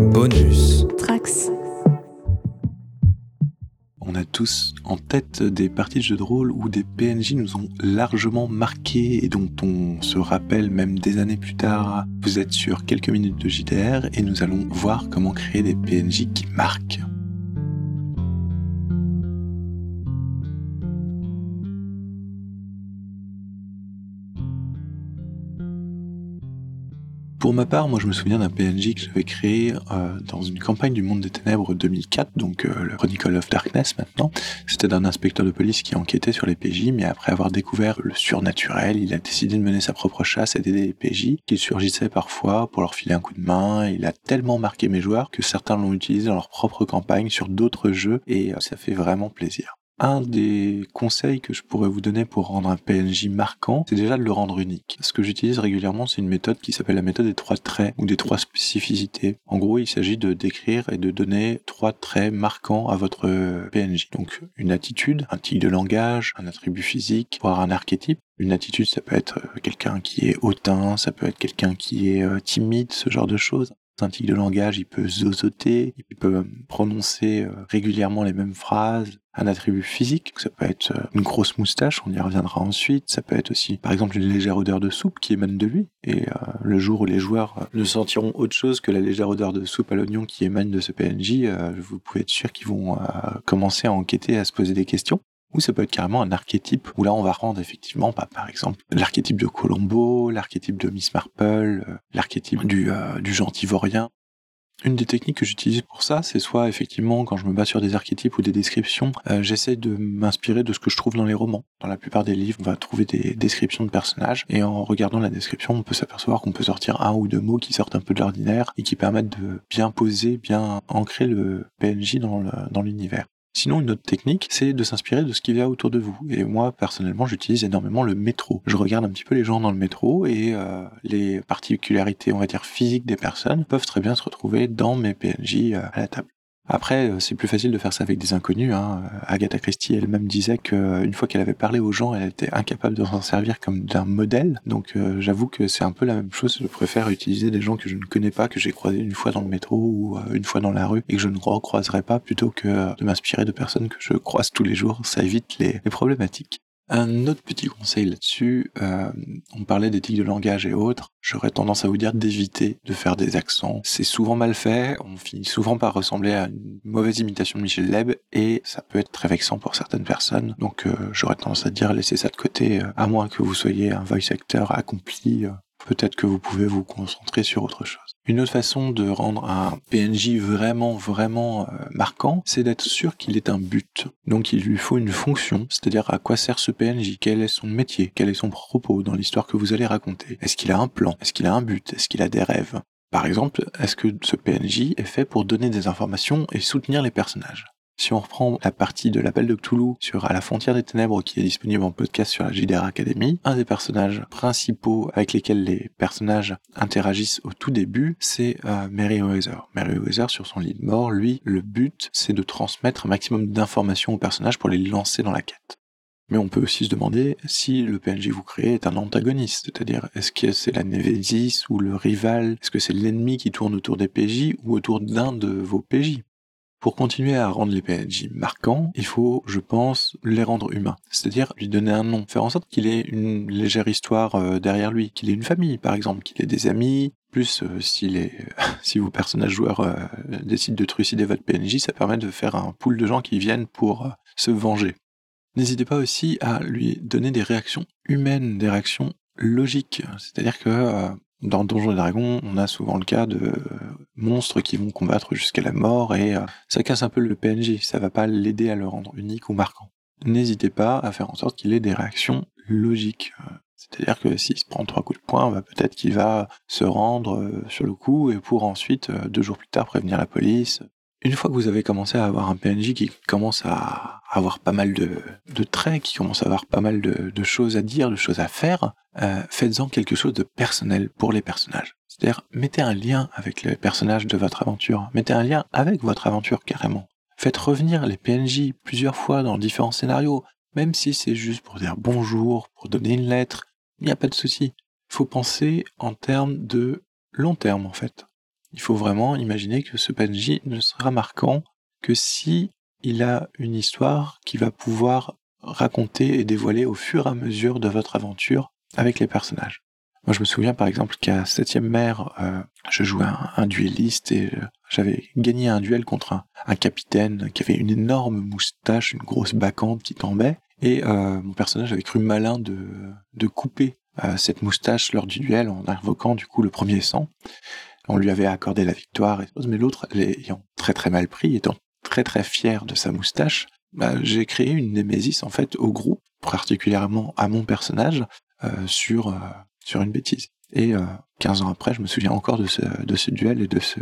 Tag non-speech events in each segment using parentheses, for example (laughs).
Bonus. Trax. On a tous en tête des parties de jeux de rôle où des PNJ nous ont largement marqués et dont on se rappelle même des années plus tard. Vous êtes sur quelques minutes de JDR et nous allons voir comment créer des PNJ qui marquent. Pour ma part, moi je me souviens d'un PNJ que j'avais créé euh, dans une campagne du Monde des Ténèbres 2004, donc euh, le Chronicle of Darkness maintenant. C'était d'un inspecteur de police qui enquêtait sur les PJ, mais après avoir découvert le surnaturel, il a décidé de mener sa propre chasse et d'aider les PJ, qui surgissaient parfois pour leur filer un coup de main. Il a tellement marqué mes joueurs que certains l'ont utilisé dans leur propre campagne sur d'autres jeux, et euh, ça fait vraiment plaisir. Un des conseils que je pourrais vous donner pour rendre un PNJ marquant, c'est déjà de le rendre unique. Ce que j'utilise régulièrement, c'est une méthode qui s'appelle la méthode des trois traits ou des trois spécificités. En gros, il s'agit de décrire et de donner trois traits marquants à votre PNJ. Donc, une attitude, un tic de langage, un attribut physique, voire un archétype. Une attitude, ça peut être quelqu'un qui est hautain, ça peut être quelqu'un qui est euh, timide, ce genre de choses un tic de langage, il peut zozoter, il peut euh, prononcer euh, régulièrement les mêmes phrases. Un attribut physique, ça peut être euh, une grosse moustache, on y reviendra ensuite. Ça peut être aussi, par exemple, une légère odeur de soupe qui émane de lui. Et le jour où les joueurs ne sentiront autre chose que la légère odeur de soupe à l'oignon qui émane de ce PNJ, vous pouvez être sûr qu'ils vont commencer à enquêter, à se poser des questions. Ou ça peut être carrément un archétype, où là on va rendre effectivement, bah, par exemple, l'archétype de Colombo, l'archétype de Miss Marple, euh, l'archétype du, euh, du gentivorien. Une des techniques que j'utilise pour ça, c'est soit effectivement quand je me bats sur des archétypes ou des descriptions, euh, j'essaie de m'inspirer de ce que je trouve dans les romans. Dans la plupart des livres, on va trouver des descriptions de personnages, et en regardant la description, on peut s'apercevoir qu'on peut sortir un ou deux mots qui sortent un peu de l'ordinaire et qui permettent de bien poser, bien ancrer le PNJ dans l'univers. Sinon, une autre technique, c'est de s'inspirer de ce qui vient autour de vous. Et moi, personnellement, j'utilise énormément le métro. Je regarde un petit peu les gens dans le métro et euh, les particularités, on va dire, physiques des personnes peuvent très bien se retrouver dans mes PNJ euh, à la table. Après, euh, c'est plus facile de faire ça avec des inconnus. Hein. Agatha Christie elle-même disait qu'une fois qu'elle avait parlé aux gens, elle était incapable de s'en servir comme d'un modèle. Donc euh, j'avoue que c'est un peu la même chose. Je préfère utiliser des gens que je ne connais pas, que j'ai croisés une fois dans le métro ou euh, une fois dans la rue et que je ne recroiserai pas plutôt que de m'inspirer de personnes que je croise tous les jours. Ça évite les problématiques. Un autre petit conseil là-dessus, euh, on parlait d'éthique de langage et autres, j'aurais tendance à vous dire d'éviter de faire des accents. C'est souvent mal fait, on finit souvent par ressembler à une mauvaise imitation de Michel Leb, et ça peut être très vexant pour certaines personnes. Donc euh, j'aurais tendance à dire laissez ça de côté, euh, à moins que vous soyez un voice actor accompli, peut-être que vous pouvez vous concentrer sur autre chose. Une autre façon de rendre un PNJ vraiment, vraiment euh, marquant, c'est d'être sûr qu'il est un but. Donc il lui faut une fonction, c'est-à-dire à quoi sert ce PNJ, quel est son métier, quel est son propos dans l'histoire que vous allez raconter? Est-ce qu'il a un plan? Est-ce qu'il a un but? Est-ce qu'il a des rêves? Par exemple, est-ce que ce PNJ est fait pour donner des informations et soutenir les personnages? Si on reprend la partie de l'appel de Cthulhu sur À la frontière des ténèbres qui est disponible en podcast sur la JDR Academy, un des personnages principaux avec lesquels les personnages interagissent au tout début, c'est euh, Meriwether. Meriwether, sur son lit de mort, lui, le but, c'est de transmettre un maximum d'informations aux personnages pour les lancer dans la quête. Mais on peut aussi se demander si le PNJ vous créez est un antagoniste, c'est-à-dire est-ce que c'est la Névésis ou le rival, est-ce que c'est l'ennemi qui tourne autour des PJ ou autour d'un de vos PJ pour continuer à rendre les PNJ marquants, il faut, je pense, les rendre humains. C'est-à-dire lui donner un nom, faire en sorte qu'il ait une légère histoire euh, derrière lui, qu'il ait une famille, par exemple, qu'il ait des amis. Plus, euh, si, les, (laughs) si vos personnages joueurs euh, décident de trucider votre PNJ, ça permet de faire un pool de gens qui viennent pour se venger. N'hésitez pas aussi à lui donner des réactions humaines, des réactions logiques. C'est-à-dire que dans Donjons et Dragons, on a souvent le cas de monstres qui vont combattre jusqu'à la mort et euh, ça casse un peu le PNJ, ça va pas l'aider à le rendre unique ou marquant. N'hésitez pas à faire en sorte qu'il ait des réactions logiques. C'est-à-dire que s'il se prend trois coups de poing, bah, peut-être qu'il va se rendre euh, sur le coup et pour ensuite, euh, deux jours plus tard, prévenir la police. Une fois que vous avez commencé à avoir un PNJ qui commence à avoir pas mal de, traits, qui commence à avoir pas mal de, choses à dire, de choses à faire, euh, faites-en quelque chose de personnel pour les personnages. C'est-à-dire, mettez un lien avec les personnages de votre aventure. Mettez un lien avec votre aventure carrément. Faites revenir les PNJ plusieurs fois dans différents scénarios, même si c'est juste pour dire bonjour, pour donner une lettre, il n'y a pas de souci. Il faut penser en termes de long terme en fait. Il faut vraiment imaginer que ce PNJ ne sera marquant que si il a une histoire qui va pouvoir raconter et dévoiler au fur et à mesure de votre aventure avec les personnages. Moi, je me souviens par exemple qu'à Septième Mer, euh, je jouais un, duelliste et euh, j'avais gagné un duel contre un, capitaine qui avait une énorme moustache, une grosse bacante qui tombait, et euh, mon personnage avait cru malin de, de couper cette moustache lors du duel en invoquant du coup le premier sang. On lui avait accordé la victoire, mais l'autre, ayant très très mal pris, étant très très fier de sa moustache, bah, j'ai créé une némésis en fait au groupe, particulièrement à mon personnage, euh, sur euh, sur une bêtise. Et euh, 15 ans après, je me souviens encore de ce, de ce duel et de ce,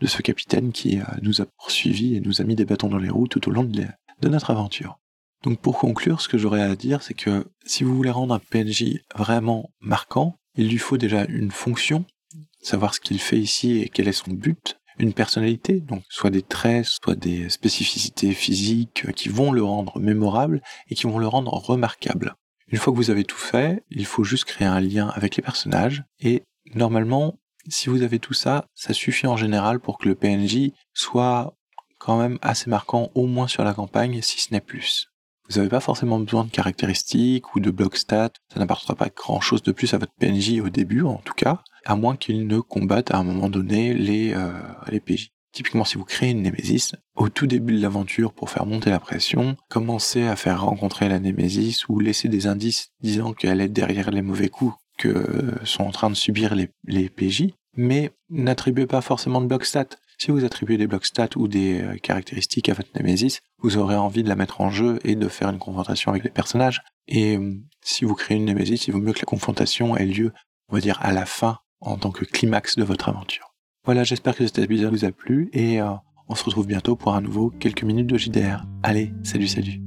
de ce capitaine qui euh, nous a poursuivis et nous a mis des bâtons dans les roues tout au long de, de notre aventure. Donc pour conclure, ce que j'aurais à dire, c'est que si vous voulez rendre un PNJ vraiment marquant, il lui faut déjà une fonction, savoir ce qu'il fait ici et quel est son but, une personnalité, donc soit des traits, soit des spécificités physiques qui vont le rendre mémorable et qui vont le rendre remarquable. Une fois que vous avez tout fait, il faut juste créer un lien avec les personnages et normalement, si vous avez tout ça, ça suffit en général pour que le PNJ soit quand même assez marquant au moins sur la campagne, si ce n'est plus. Vous n'avez pas forcément besoin de caractéristiques ou de bloc stats, ça n'apportera pas grand chose de plus à votre PNJ au début en tout cas, à moins qu'il ne combatte à un moment donné les, euh, PJ. Typiquement, si vous créez une Némésis, au tout début de l'aventure, pour faire monter la pression, commencez à faire rencontrer la Némésis ou laisser des indices disant qu'elle est derrière les mauvais coups que sont en train de subir les, les PJ, mais n'attribuez pas forcément de bloc stats. Si vous attribuez des blocs stats ou des euh, caractéristiques à votre Némésis, vous aurez envie de la mettre en jeu et de faire une confrontation avec les personnages. Et euh, si vous créez une Némésis, il vaut mieux que la confrontation ait lieu, on va dire, à la fin, en tant que climax de votre aventure. Voilà, j'espère que cet épisode vous a plu et euh, on se retrouve bientôt pour un nouveau quelques minutes de JDR. Allez, salut salut